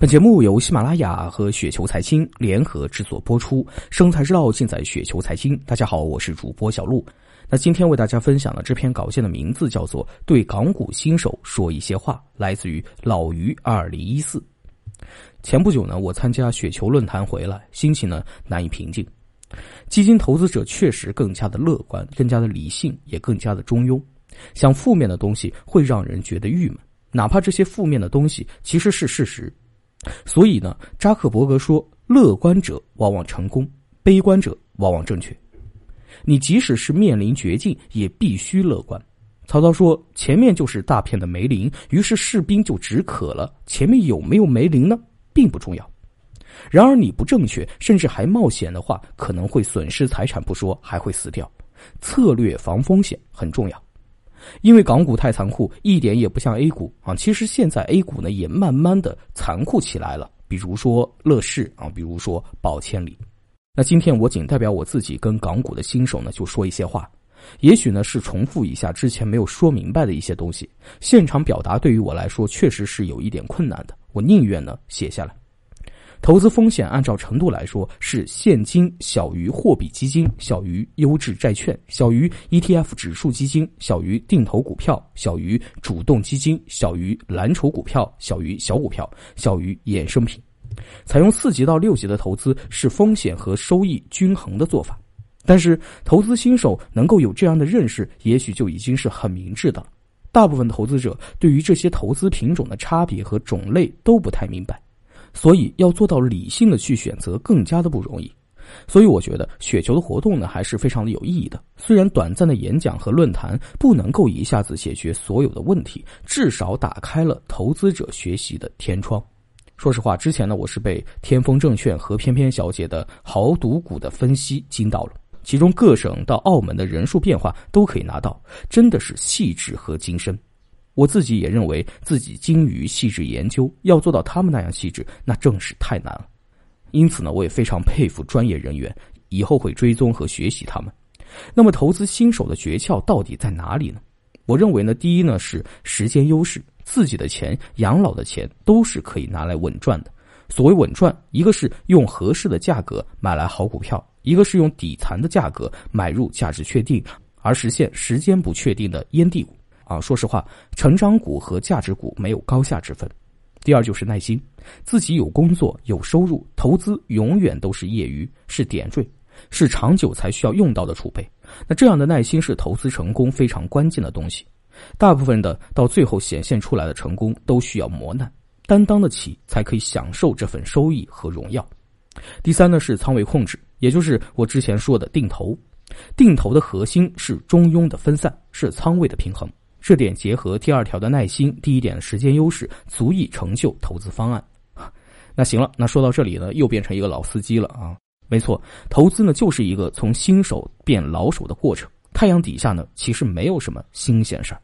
本节目由喜马拉雅和雪球财经联合制作播出，生财之道尽在雪球财经。大家好，我是主播小璐。那今天为大家分享的这篇稿件的名字叫做《对港股新手说一些话》，来自于老于二零一四。前不久呢，我参加雪球论坛回来，心情呢难以平静。基金投资者确实更加的乐观，更加的理性，也更加的中庸。想负面的东西会让人觉得郁闷，哪怕这些负面的东西其实是事实。所以呢，扎克伯格说：“乐观者往往成功，悲观者往往正确。你即使是面临绝境，也必须乐观。”曹操说：“前面就是大片的梅林，于是士兵就止渴了。前面有没有梅林呢，并不重要。然而你不正确，甚至还冒险的话，可能会损失财产不说，还会死掉。策略防风险很重要。”因为港股太残酷，一点也不像 A 股啊。其实现在 A 股呢也慢慢的残酷起来了，比如说乐视啊，比如说宝千里。那今天我仅代表我自己跟港股的新手呢就说一些话，也许呢是重复一下之前没有说明白的一些东西。现场表达对于我来说确实是有一点困难的，我宁愿呢写下来。投资风险按照程度来说是现金小于货币基金小于优质债券小于 ETF 指数基金小于定投股票小于主动基金小于蓝筹股票小于小股票小于衍生品，采用四级到六级的投资是风险和收益均衡的做法。但是投资新手能够有这样的认识，也许就已经是很明智的了。大部分投资者对于这些投资品种的差别和种类都不太明白。所以要做到理性的去选择，更加的不容易。所以我觉得雪球的活动呢，还是非常的有意义的。虽然短暂的演讲和论坛不能够一下子解决所有的问题，至少打开了投资者学习的天窗。说实话，之前呢，我是被天风证券和翩翩小姐的豪赌股的分析惊到了，其中各省到澳门的人数变化都可以拿到，真的是细致和精深。我自己也认为自己精于细致研究，要做到他们那样细致，那正是太难了。因此呢，我也非常佩服专业人员，以后会追踪和学习他们。那么，投资新手的诀窍到底在哪里呢？我认为呢，第一呢是时间优势，自己的钱、养老的钱都是可以拿来稳赚的。所谓稳赚，一个是用合适的价格买来好股票，一个是用底残的价格买入价值确定而实现时间不确定的烟蒂股。啊，说实话，成长股和价值股没有高下之分。第二就是耐心，自己有工作有收入，投资永远都是业余，是点缀，是长久才需要用到的储备。那这样的耐心是投资成功非常关键的东西。大部分的到最后显现出来的成功都需要磨难，担当得起才可以享受这份收益和荣耀。第三呢是仓位控制，也就是我之前说的定投。定投的核心是中庸的分散，是仓位的平衡。这点结合第二条的耐心，第一点的时间优势，足以成就投资方案。那行了，那说到这里呢，又变成一个老司机了啊。没错，投资呢就是一个从新手变老手的过程。太阳底下呢，其实没有什么新鲜事儿。